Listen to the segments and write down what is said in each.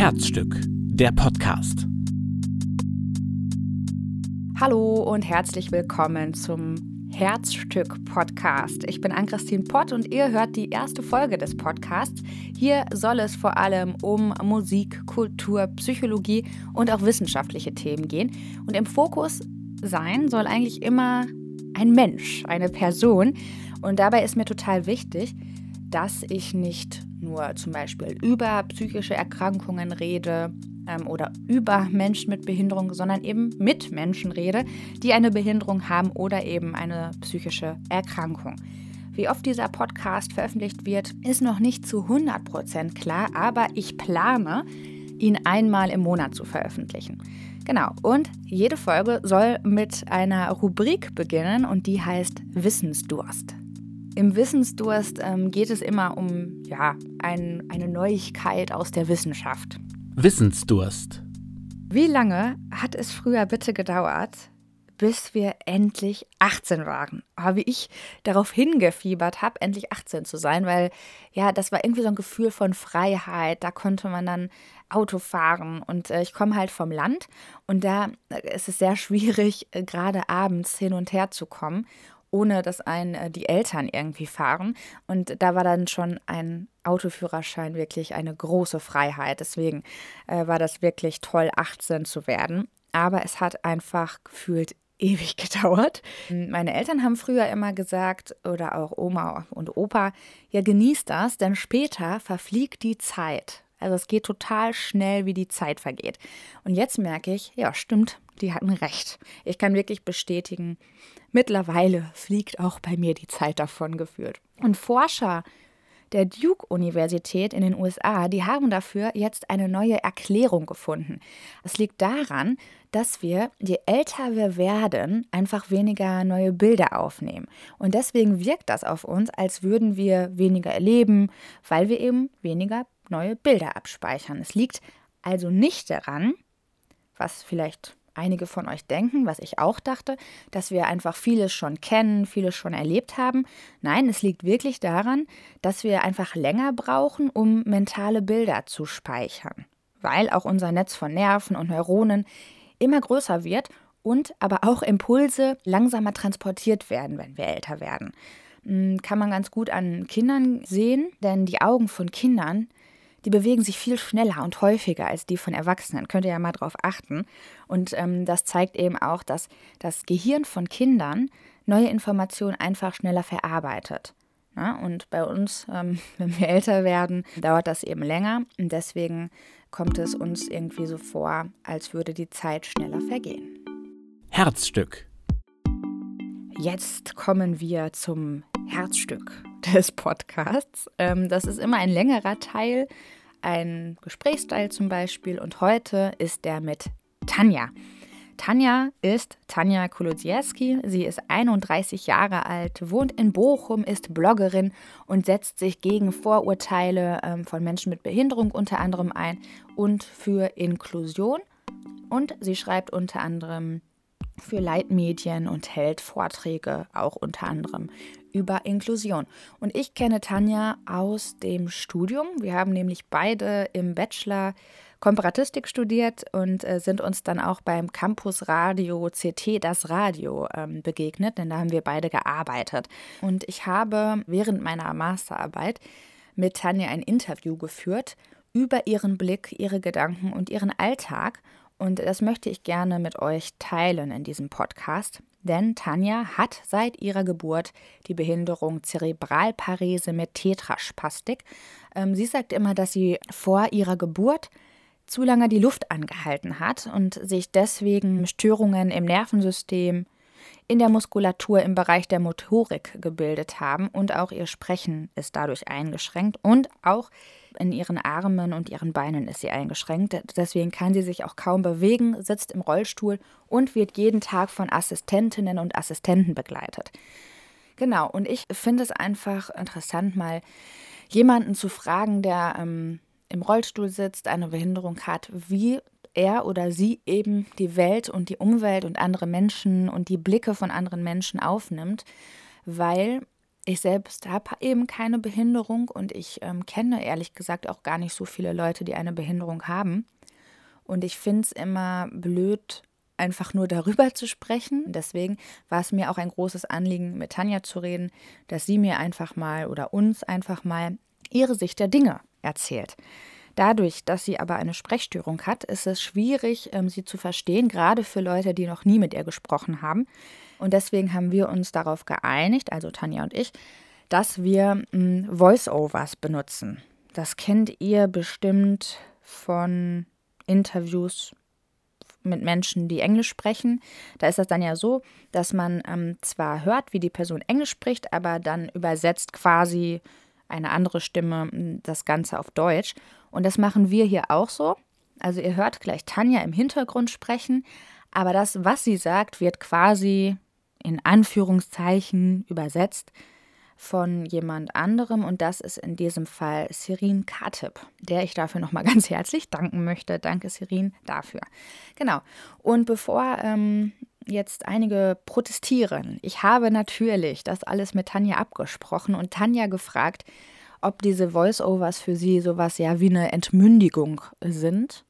Herzstück, der Podcast. Hallo und herzlich willkommen zum Herzstück Podcast. Ich bin Ann-Christine Pott und ihr hört die erste Folge des Podcasts. Hier soll es vor allem um Musik, Kultur, Psychologie und auch wissenschaftliche Themen gehen. Und im Fokus sein soll eigentlich immer ein Mensch, eine Person. Und dabei ist mir total wichtig, dass ich nicht nur zum Beispiel über psychische Erkrankungen rede ähm, oder über Menschen mit Behinderung, sondern eben mit Menschen rede, die eine Behinderung haben oder eben eine psychische Erkrankung. Wie oft dieser Podcast veröffentlicht wird, ist noch nicht zu 100% klar, aber ich plane, ihn einmal im Monat zu veröffentlichen. Genau, und jede Folge soll mit einer Rubrik beginnen und die heißt Wissensdurst. Im Wissensdurst ähm, geht es immer um ja, ein, eine Neuigkeit aus der Wissenschaft. Wissensdurst. Wie lange hat es früher bitte gedauert, bis wir endlich 18 waren. Aber wie ich darauf hingefiebert habe, endlich 18 zu sein, weil ja, das war irgendwie so ein Gefühl von Freiheit. Da konnte man dann Auto fahren und äh, ich komme halt vom Land und da äh, ist es sehr schwierig, äh, gerade abends hin und her zu kommen ohne dass einen äh, die Eltern irgendwie fahren. Und da war dann schon ein Autoführerschein wirklich eine große Freiheit. Deswegen äh, war das wirklich toll, 18 zu werden. Aber es hat einfach gefühlt ewig gedauert. Meine Eltern haben früher immer gesagt, oder auch Oma und Opa, ja, genießt das, denn später verfliegt die Zeit. Also es geht total schnell, wie die Zeit vergeht. Und jetzt merke ich, ja, stimmt, die hatten recht. Ich kann wirklich bestätigen, mittlerweile fliegt auch bei mir die Zeit davon geführt. Und Forscher der Duke-Universität in den USA, die haben dafür jetzt eine neue Erklärung gefunden. Es liegt daran, dass wir, je älter wir werden, einfach weniger neue Bilder aufnehmen. Und deswegen wirkt das auf uns, als würden wir weniger erleben, weil wir eben weniger neue Bilder abspeichern. Es liegt also nicht daran, was vielleicht einige von euch denken, was ich auch dachte, dass wir einfach vieles schon kennen, vieles schon erlebt haben. Nein, es liegt wirklich daran, dass wir einfach länger brauchen, um mentale Bilder zu speichern, weil auch unser Netz von Nerven und Neuronen immer größer wird und aber auch Impulse langsamer transportiert werden, wenn wir älter werden. Hm, kann man ganz gut an Kindern sehen, denn die Augen von Kindern die bewegen sich viel schneller und häufiger als die von Erwachsenen. Könnt ihr ja mal drauf achten. Und ähm, das zeigt eben auch, dass das Gehirn von Kindern neue Informationen einfach schneller verarbeitet. Ja, und bei uns, ähm, wenn wir älter werden, dauert das eben länger. Und deswegen kommt es uns irgendwie so vor, als würde die Zeit schneller vergehen. Herzstück. Jetzt kommen wir zum Herzstück des Podcasts. Ähm, das ist immer ein längerer Teil, ein Gesprächsteil zum Beispiel. Und heute ist der mit Tanja. Tanja ist Tanja Kolodziewski. Sie ist 31 Jahre alt, wohnt in Bochum, ist Bloggerin und setzt sich gegen Vorurteile ähm, von Menschen mit Behinderung unter anderem ein und für Inklusion. Und sie schreibt unter anderem für Leitmedien und hält Vorträge auch unter anderem über Inklusion. Und ich kenne Tanja aus dem Studium. Wir haben nämlich beide im Bachelor Komparatistik studiert und äh, sind uns dann auch beim Campus Radio CT das Radio ähm, begegnet, denn da haben wir beide gearbeitet. Und ich habe während meiner Masterarbeit mit Tanja ein Interview geführt über ihren Blick, ihre Gedanken und ihren Alltag. Und das möchte ich gerne mit euch teilen in diesem Podcast. Denn Tanja hat seit ihrer Geburt die Behinderung Zerebralparese mit Tetraspastik. Ähm, sie sagt immer, dass sie vor ihrer Geburt zu lange die Luft angehalten hat und sich deswegen Störungen im Nervensystem, in der Muskulatur im Bereich der Motorik gebildet haben und auch ihr Sprechen ist dadurch eingeschränkt und auch in ihren Armen und ihren Beinen ist sie eingeschränkt. Deswegen kann sie sich auch kaum bewegen, sitzt im Rollstuhl und wird jeden Tag von Assistentinnen und Assistenten begleitet. Genau, und ich finde es einfach interessant, mal jemanden zu fragen, der ähm, im Rollstuhl sitzt, eine Behinderung hat, wie er oder sie eben die Welt und die Umwelt und andere Menschen und die Blicke von anderen Menschen aufnimmt, weil Ich selbst habe eben keine Behinderung und ich ähm, kenne ehrlich gesagt auch gar nicht so viele Leute, die eine Behinderung haben. Und ich finde es immer blöd, einfach nur darüber zu sprechen. Deswegen war es mir auch ein großes Anliegen, mit Tanja zu reden, dass sie mir einfach mal oder uns einfach mal ihre Sicht der Dinge erzählt. Dadurch, dass sie aber eine Sprechstörung hat, ist es schwierig, ähm, sie zu verstehen, gerade für Leute, die noch nie mit ihr gesprochen haben. Und deswegen haben wir uns darauf geeinigt, also Tanja und ich, dass wir ähm, Voice-Overs benutzen. Das kennt ihr bestimmt von Interviews mit Menschen, die Englisch sprechen. Da ist das dann ja so, dass man ähm, zwar hört, wie die Person Englisch spricht, aber dann übersetzt quasi eine andere Stimme hm, das Ganze auf Deutsch. Und das machen wir hier auch so. Also ihr hört gleich Tanja im Hintergrund sprechen, aber das, was sie sagt, wird quasi in Anführungszeichen übersetzt von jemand anderem und das ist in diesem Fall Sirin Katib, der ich dafür nochmal ganz herzlich danken möchte. Danke Sirin dafür. Genau. Und bevor ähm, jetzt einige protestieren, ich habe natürlich das alles mit Tanja abgesprochen und Tanja gefragt, ob diese Voice-Overs für sie sowas ja wie eine Entmündigung sind.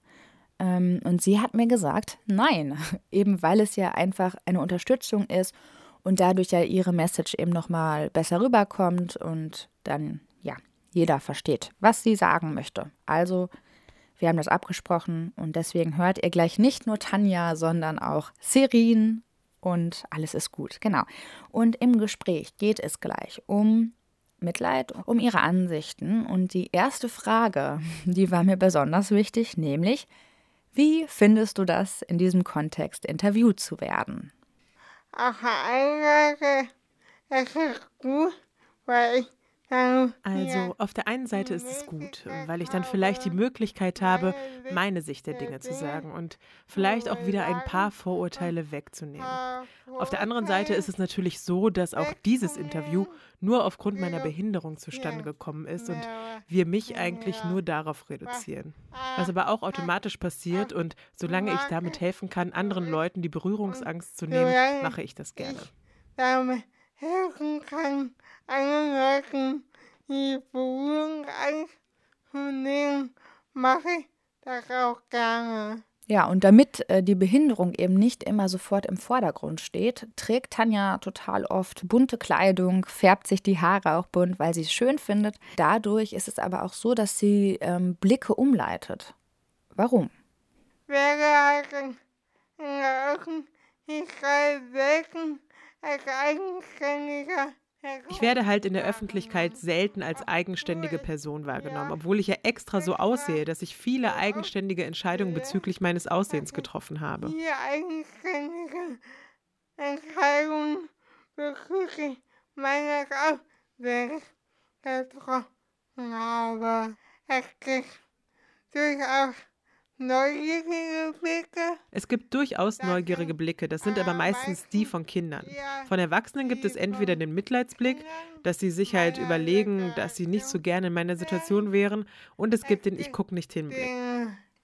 Ähm, und sie hat mir gesagt, nein, eben weil es ja einfach eine Unterstützung ist und dadurch ja ihre Message eben nochmal besser rüberkommt und dann, ja, jeder versteht, was sie sagen möchte. Also, wir haben das abgesprochen und deswegen hört ihr gleich nicht nur Tanja, sondern auch Serin und alles ist gut. Genau. Und im Gespräch geht es gleich um Mitleid, um ihre Ansichten. Und die erste Frage, die war mir besonders wichtig, nämlich, wie findest du das, in diesem Kontext interviewt zu werden? auf der einen Seite es gut, weil ich also auf der einen Seite ist es gut, weil ich dann vielleicht die Möglichkeit habe, meine Sicht der Dinge zu sagen und vielleicht auch wieder ein paar Vorurteile wegzunehmen. Auf der anderen Seite ist es natürlich so, dass auch dieses Interview nur aufgrund meiner Behinderung zustande gekommen ist und wir mich eigentlich nur darauf reduzieren. Was aber auch automatisch passiert und solange ich damit helfen kann, anderen Leuten die Berührungsangst zu nehmen, mache ich das gerne. Helfen kann, anderen Leuten die Berührungsangst zu nehmen, mache ich das auch gerne. Ja, und damit äh, die Behinderung eben nicht immer sofort im Vordergrund steht, trägt Tanja total oft bunte Kleidung, färbt sich die Haare auch bunt, weil sie es schön findet. Dadurch ist es aber auch so, dass sie ähm, Blicke umleitet. Warum? Wäre halt in der Öffentlichkeit selten ich werde halt in der Öffentlichkeit selten als eigenständige Person wahrgenommen, obwohl ich ja extra so aussehe, dass ich viele eigenständige Entscheidungen bezüglich meines Aussehens getroffen habe. Viele eigenständige Entscheidungen bezüglich meines Aussehens getroffen habe. Es gibt durchaus Neugierige Blicke? Es gibt durchaus neugierige Blicke, das sind aber meistens die von Kindern. Von Erwachsenen gibt es entweder den Mitleidsblick, dass sie sich halt überlegen, dass sie nicht so gerne in meiner Situation wären, und es gibt den Ich guck nicht hin Blick.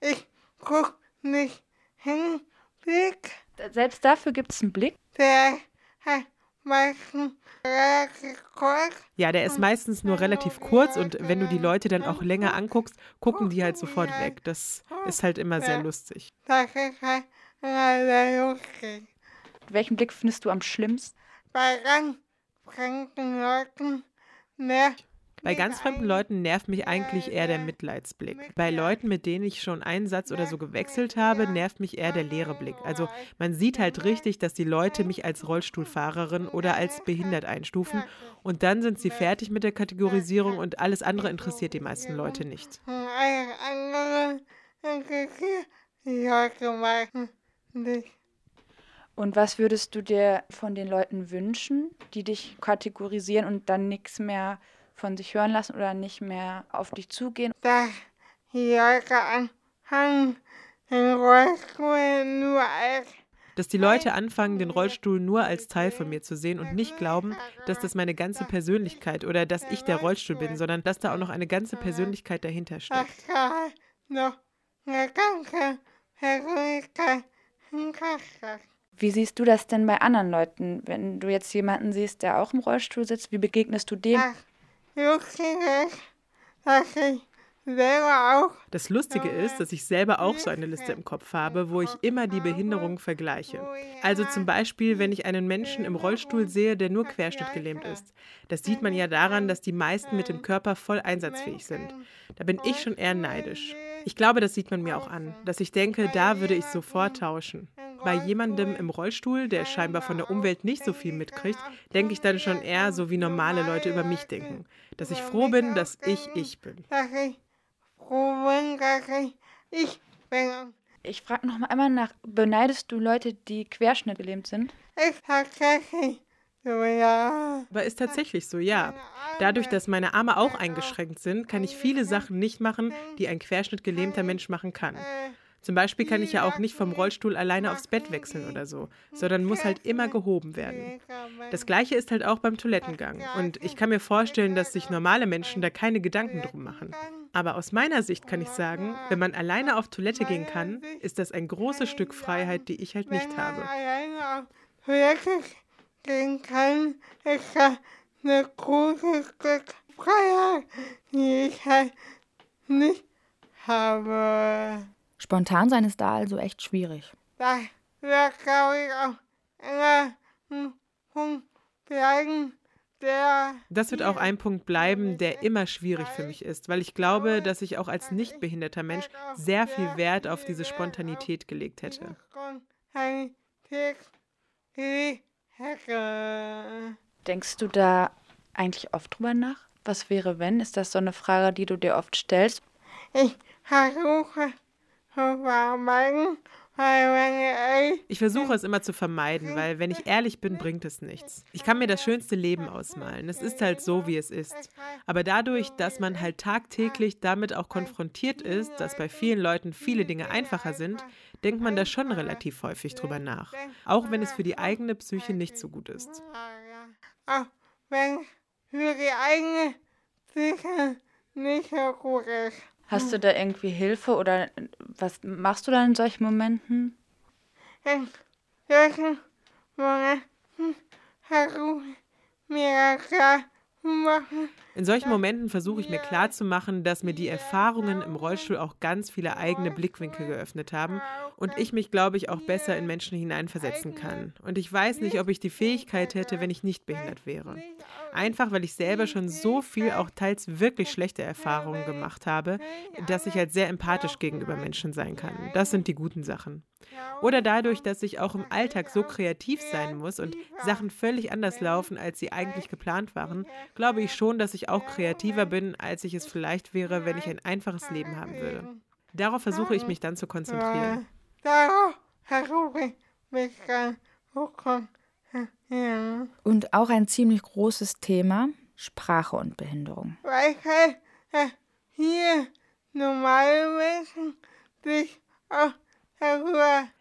Ich guck nicht hin Blick. Selbst dafür gibt es einen Blick? Der hat meistens relativ kurz. Ja, der ist meistens nur relativ kurz und wenn du die Leute dann auch länger anguckst, gucken die halt sofort weg. Das ist halt immer sehr lustig. Das ist halt immer sehr lustig. Welchen Blick findest du am schlimmsten? Bei ganz fremden Leuten nervt bei ganz fremden Leuten nervt mich eigentlich eher der Mitleidsblick. Bei Leuten, mit denen ich schon einen Satz oder so gewechselt habe, nervt mich eher der leere Blick. Also man sieht halt richtig, dass die Leute mich als Rollstuhlfahrerin oder als behindert einstufen. Und dann sind sie fertig mit der Kategorisierung und alles andere interessiert die meisten Leute nicht. Und was würdest du dir von den Leuten wünschen, die dich kategorisieren und dann nichts mehr von sich hören lassen oder nicht mehr auf dich zugehen. Dass die Leute anfangen, den Rollstuhl nur als dass die Leute anfangen, den Rollstuhl nur als Teil von mir zu sehen und nicht glauben, dass das meine ganze Persönlichkeit oder dass ich der Rollstuhl bin, sondern dass da auch noch eine ganze Persönlichkeit dahinter steckt. Wie siehst du das denn bei anderen Leuten? Wenn du jetzt jemanden siehst, der auch im Rollstuhl sitzt, wie begegnest du dem? Das Lustige ist, dass ich selber auch so eine Liste im Kopf habe, wo ich immer die Behinderungen vergleiche. Also zum Beispiel, wenn ich einen Menschen im Rollstuhl sehe, der nur querschnittgelähmt ist. Das sieht man ja daran, dass die meisten mit dem Körper voll einsatzfähig sind. Da bin ich schon eher neidisch. Ich glaube, das sieht man mir auch an, dass ich denke, da würde ich sofort tauschen. Bei jemandem im Rollstuhl, der scheinbar von der Umwelt nicht so viel mitkriegt, denke ich dann schon eher so, wie normale Leute über mich denken. Dass ich froh bin, dass ich ich bin. ich frage noch mal einmal nach, beneidest du Leute, die querschnittgelähmt sind? Aber ist tatsächlich so, ja. Dadurch, dass meine Arme auch eingeschränkt sind, kann ich viele Sachen nicht machen, die ein querschnittgelähmter Mensch machen kann. Zum Beispiel kann ich ja auch nicht vom Rollstuhl alleine aufs Bett wechseln oder so, sondern muss halt immer gehoben werden. Das gleiche ist halt auch beim Toilettengang. Und ich kann mir vorstellen, dass sich normale Menschen da keine Gedanken drum machen. Aber aus meiner Sicht kann ich sagen, wenn man alleine auf Toilette gehen kann, ist das ein großes Stück Freiheit, die ich halt nicht habe. Toilette gehen kann, ist das eine große Stück Freiheit, die ich halt nicht habe. Spontan sein ist da also echt schwierig. Das wird, glaube ich, auch immer ein Punkt bleiben, der Das wird auch ein Punkt bleiben, der immer schwierig für mich ist, weil ich glaube, dass ich auch als nicht behinderter Mensch sehr viel Wert auf diese Spontanität gelegt hätte. Spontanität gelegt hätte. Denkst du da eigentlich oft drüber nach? Was wäre, wenn? Ist das so eine Frage, die du dir oft stellst? Ich versuche ich versuche es immer zu vermeiden, weil wenn ich ehrlich bin, bringt es nichts. Ich kann mir das schönste Leben ausmalen. Es ist halt so, wie es ist. Aber dadurch, dass man halt tagtäglich damit auch konfrontiert ist, dass bei vielen Leuten viele Dinge einfacher sind, denkt man da schon relativ häufig drüber nach. Auch wenn es für die eigene Psyche nicht so gut ist. auch wenn es für die eigene Psyche nicht so gut ist. Hast du da irgendwie Hilfe oder was machst du dann in solchen Momenten? In solchen Momenten versuche ich mir klar zu machen, In solchen Momenten versuche ich mir klarzumachen, dass mir die Erfahrungen im Rollstuhl auch ganz viele eigene Blickwinkel geöffnet haben und ich mich, glaube ich, auch besser in Menschen hineinversetzen kann. Und ich weiß nicht, ob ich die Fähigkeit hätte, wenn ich nicht behindert wäre. Einfach, weil ich selber schon so viel auch teils wirklich schlechte Erfahrungen gemacht habe, dass ich halt sehr empathisch gegenüber Menschen sein kann. Das sind die guten Sachen. Oder dadurch, dass ich auch im Alltag so kreativ sein muss und Sachen völlig anders laufen, als sie eigentlich geplant waren, glaube ich schon, dass ich auch kreativer bin, als ich es vielleicht wäre, wenn ich ein einfaches Leben haben würde. Darauf versuche ich mich dann zu konzentrieren. Und auch ein ziemlich großes Thema, Sprache und Behinderung. Weil halt, dass hier normale Menschen sich auch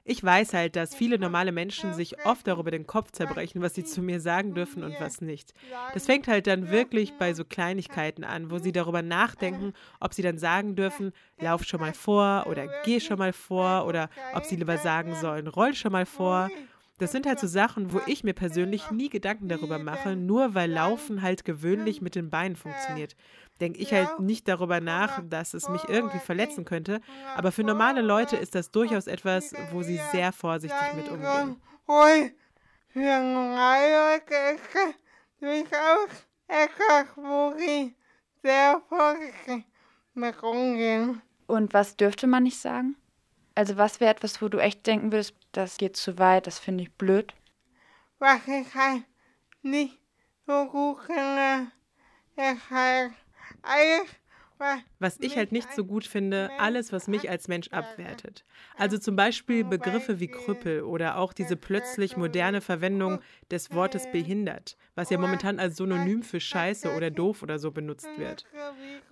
Ich weiß halt, dass viele normale Menschen sich oft darüber den Kopf zerbrechen, was sie zu mir sagen dürfen und was nicht. Das fängt halt dann wirklich bei so Kleinigkeiten an, wo sie darüber nachdenken, ob sie dann sagen dürfen, lauf schon mal vor oder geh schon mal vor oder ob sie lieber sagen sollen, roll schon mal vor. Das sind halt so Sachen, wo ich mir persönlich nie Gedanken darüber mache, nur weil Laufen halt gewöhnlich mit den Beinen funktioniert. Denke ich halt nicht darüber nach, dass es mich irgendwie verletzen könnte, aber für normale Leute ist das durchaus etwas, wo sie sehr vorsichtig mit umgehen. Und was dürfte man nicht sagen? Also was wäre etwas, wo du echt denken würdest, das geht zu weit, das finde ich blöd? Was ich halt nicht so gut finde, ist halt alles, was ich halt nicht so gut finde, alles, was mich als Mensch abwertet. Also zum Beispiel Begriffe wie Krüppel oder auch diese plötzlich moderne Verwendung des Wortes behindert, was ja momentan als Synonym für scheiße oder doof oder so benutzt wird.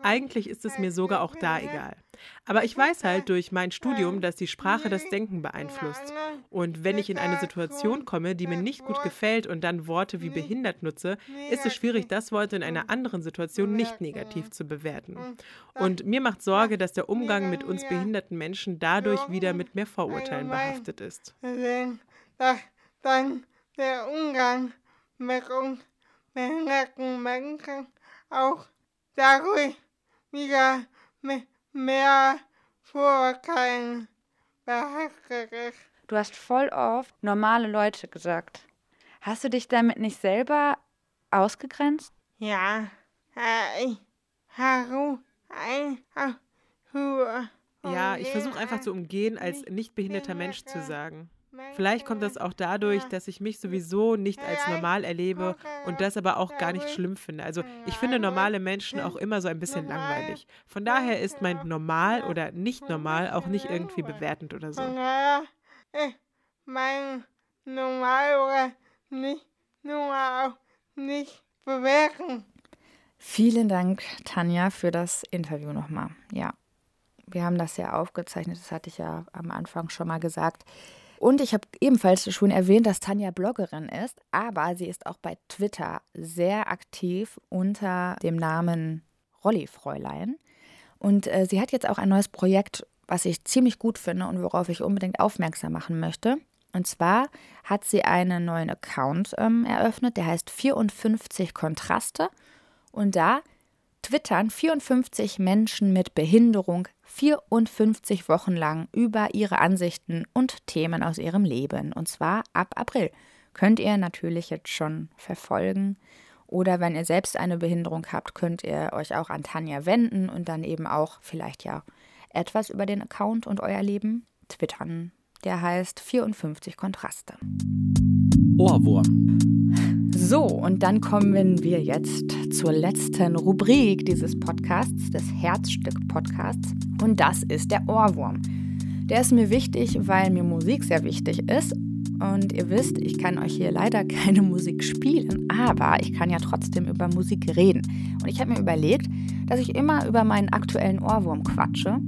Eigentlich ist es mir sogar auch da egal. Aber ich weiß halt durch mein Studium, dass die Sprache das Denken beeinflusst. Und wenn ich in eine Situation komme, die mir nicht gut gefällt und dann Worte wie behindert nutze, ist es schwierig, das Wort in einer anderen Situation nicht negativ zu bewerten. Und mir macht Sorge, dass der Umgang mit uns behinderten Menschen dadurch wieder mit mehr Vorurteilen behaftet ist. Dann der Umgang mit uns behinderten Menschen auch dadurch wieder mit mehr Vorurteilen behaftet ist. Du hast voll oft normale Leute gesagt. Hast du dich damit nicht selber ausgegrenzt? Ja, ich habe Ja, ich versuche einfach zu umgehen, als nicht behinderter Mensch zu sagen. Vielleicht kommt das auch dadurch, dass ich mich sowieso nicht als normal erlebe und das aber auch gar nicht schlimm finde. Also ich finde normale Menschen auch immer so ein bisschen langweilig. Von daher ist mein normal oder nicht normal auch nicht irgendwie bewertend oder so. Ja, ich mein normal oder nicht normal auch nicht bewerten. Vielen Dank, Tanja, für das Interview nochmal. Ja, wir haben das ja aufgezeichnet, das hatte ich ja am Anfang schon mal gesagt. Und ich habe ebenfalls schon erwähnt, dass Tanja Bloggerin ist, aber sie ist auch bei Twitter sehr aktiv unter dem Namen Rollifräulein. Und äh, sie hat jetzt auch ein neues Projekt, was ich ziemlich gut finde und worauf ich unbedingt aufmerksam machen möchte. Und zwar hat sie einen neuen Account ähm, eröffnet, der heißt 54 Kontraste. Und da twittern 54 Menschen mit Behinderung 54 Wochen lang über ihre Ansichten und Themen aus ihrem Leben. Und zwar ab April. Könnt ihr natürlich jetzt schon verfolgen. Oder wenn ihr selbst eine Behinderung habt, könnt ihr euch auch an Tanja wenden und dann eben auch vielleicht ja etwas über den Account und euer Leben twittern. Der heißt 54 Kontraste. Ohrwurm. So, und dann kommen wir jetzt zur letzten Rubrik dieses Podcasts, des Herzstück-Podcasts. Und das ist der Ohrwurm. Der ist mir wichtig, weil mir Musik sehr wichtig ist. Und ihr wisst, ich kann euch hier leider keine Musik spielen, aber ich kann ja trotzdem über Musik reden. Und ich habe mir überlegt, dass ich immer über meinen aktuellen Ohrwurm quatsche.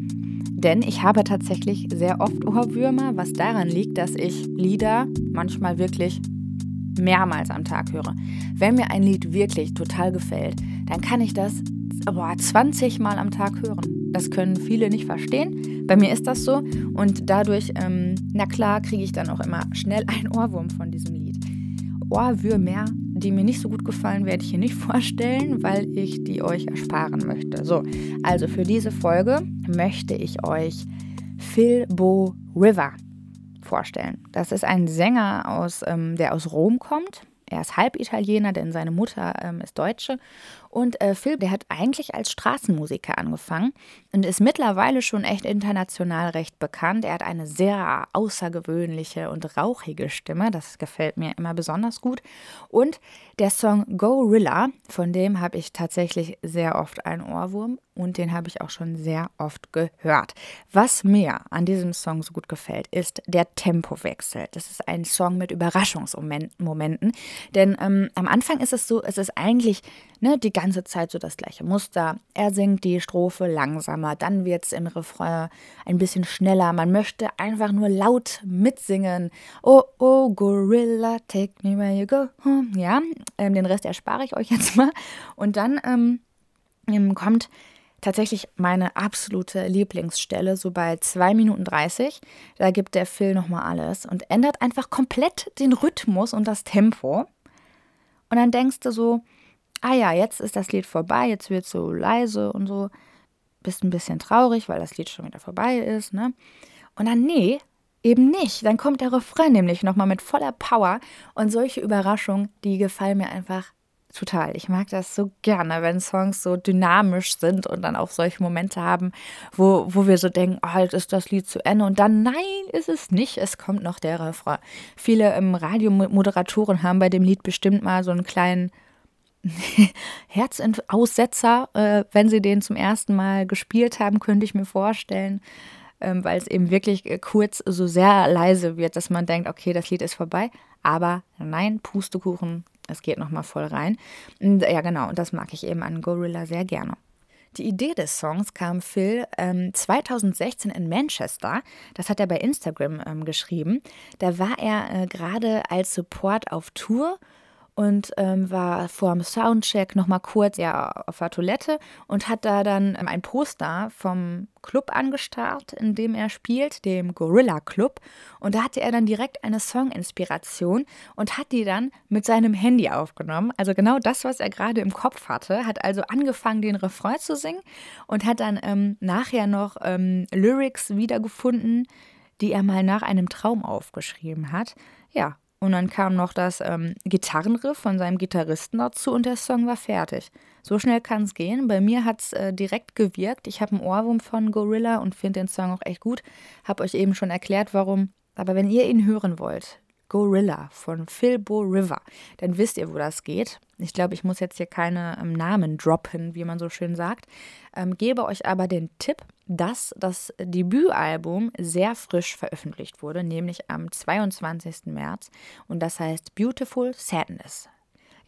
Denn ich habe tatsächlich sehr oft Ohrwürmer, was daran liegt, dass ich Lieder manchmal wirklich mehrmals am Tag höre. Wenn mir ein Lied wirklich total gefällt, dann kann ich das boah, 20 Mal am Tag hören. Das können viele nicht verstehen. Bei mir ist das so. Und dadurch, ähm, na klar, kriege ich dann auch immer schnell einen Ohrwurm von diesem Lied. Ohrwürmer, die mir nicht so gut gefallen, werde ich hier nicht vorstellen, weil ich die euch ersparen möchte. So, also für diese Folge möchte ich euch Phil Bo River vorstellen. Das ist ein Sänger, aus, ähm, der aus Rom kommt. Er ist halb Italiener, denn seine Mutter ähm, ist Deutsche. Und äh, Phil, der hat eigentlich als Straßenmusiker angefangen und ist mittlerweile schon echt international recht bekannt. Er hat eine sehr außergewöhnliche und rauchige Stimme. Das gefällt mir immer besonders gut. Und der Song Gorilla, von dem habe ich tatsächlich sehr oft einen Ohrwurm und den habe ich auch schon sehr oft gehört. Was mir an diesem Song so gut gefällt, ist der Tempowechsel. Das ist ein Song mit Überraschungsmomenten, denn ähm, am Anfang ist es so, es ist eigentlich ne, die ganze Zeit so das gleiche Muster. Er singt die Strophe langsamer, dann wird es im Refrain ein bisschen schneller. Man möchte einfach nur laut mitsingen. Oh, oh, Gorilla, take me where you go home. Ja, ähm, den Rest erspare ich euch jetzt mal. Und dann ähm kommt tatsächlich meine absolute Lieblingsstelle, so bei 2 Minuten 30. Da gibt der Phil nochmal alles und ändert einfach komplett den Rhythmus und das Tempo. Und dann denkst du so, ah ja, jetzt ist das Lied vorbei, jetzt wird es so leise und so. Bist ein bisschen traurig, weil das Lied schon wieder vorbei ist, ne? Und dann, nee, eben nicht. Dann kommt der Refrain nämlich nochmal mit voller Power und solche Überraschungen, die gefallen mir einfach total. Ich mag das so gerne, wenn Songs so dynamisch sind und dann auch solche Momente haben, wo, wo wir so denken, oh, halt ist das Lied zu Ende und dann, nein, ist es nicht, es kommt noch der Refrain. Viele ähm, Radiomoderatoren haben bei dem Lied bestimmt mal so einen kleinen Herzaussetzer, äh, wenn sie den zum ersten Mal gespielt haben, könnte ich mir vorstellen, ähm, weil es eben wirklich äh, kurz so sehr leise wird, dass man denkt, okay, das Lied ist vorbei. Aber nein, Pustekuchen, es geht nochmal voll rein. Ja, genau, und das mag ich eben an Gorilla sehr gerne. Die Idee des Songs kam Phil ähm, 2016 in Manchester. Das hat er bei Instagram ähm, geschrieben. Da war er äh, gerade als Support auf Tour und ähm, war vor dem Soundcheck nochmal kurz ja, auf der Toilette und hat da dann ähm, ein Poster vom Club angestarrt, in dem er spielt, dem Gorilla Club. Und da hatte er dann direkt eine Song-Inspiration und hat die dann mit seinem Handy aufgenommen. Also genau das, was er gerade im Kopf hatte. Hat also angefangen, den Refrain zu singen und hat dann ähm, nachher noch ähm, Lyrics wiedergefunden, die er mal nach einem Traum aufgeschrieben hat. Ja, und dann kam noch das ähm, Gitarrenriff von seinem Gitarristen dazu und der Song war fertig. So schnell kann es gehen. Bei mir hat es äh, direkt gewirkt. Ich habe einen Ohrwurm von Gorilla und finde den Song auch echt gut. Habe euch eben schon erklärt, warum. Aber wenn ihr ihn hören wollt, Gorilla von Philbo River, dann wisst ihr, wo das geht. Ich glaube, ich muss jetzt hier keine ähm, Namen droppen, wie man so schön sagt. Ähm, gebe euch aber den Tipp, dass das Debütalbum sehr frisch veröffentlicht wurde, nämlich am 22. März. Und das heißt Beautiful Sadness.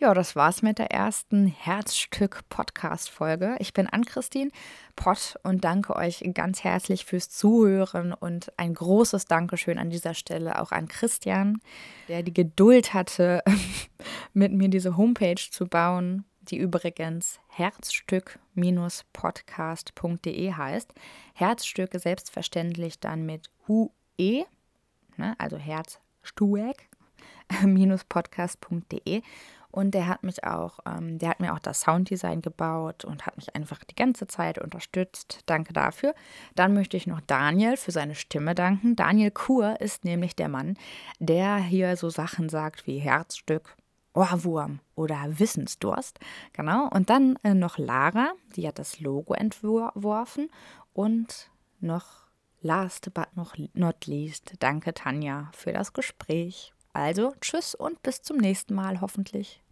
Ja, das war's mit der ersten Herzstück-Podcast-Folge. Ich bin Ann-Christine Pott und danke euch ganz herzlich fürs Zuhören und ein großes Dankeschön an dieser Stelle auch an Christian, der die Geduld hatte, mit mir diese Homepage zu bauen, die übrigens herzstück-podcast.de heißt. Herzstück selbstverständlich dann mit UE, ne, also herzstück-podcast.de und der hat mich auch, ähm, der hat mir auch das Sounddesign gebaut und hat mich einfach die ganze Zeit unterstützt. Danke dafür. Dann möchte ich noch Daniel für seine Stimme danken. Daniel Kur ist nämlich der Mann, der hier so Sachen sagt wie Herzstück, Ohrwurm oder Wissensdurst. Genau. Und dann äh, noch Lara, die hat das Logo entworfen. Und noch last but not least, danke Tanja für das Gespräch. Also tschüss und bis zum nächsten Mal hoffentlich.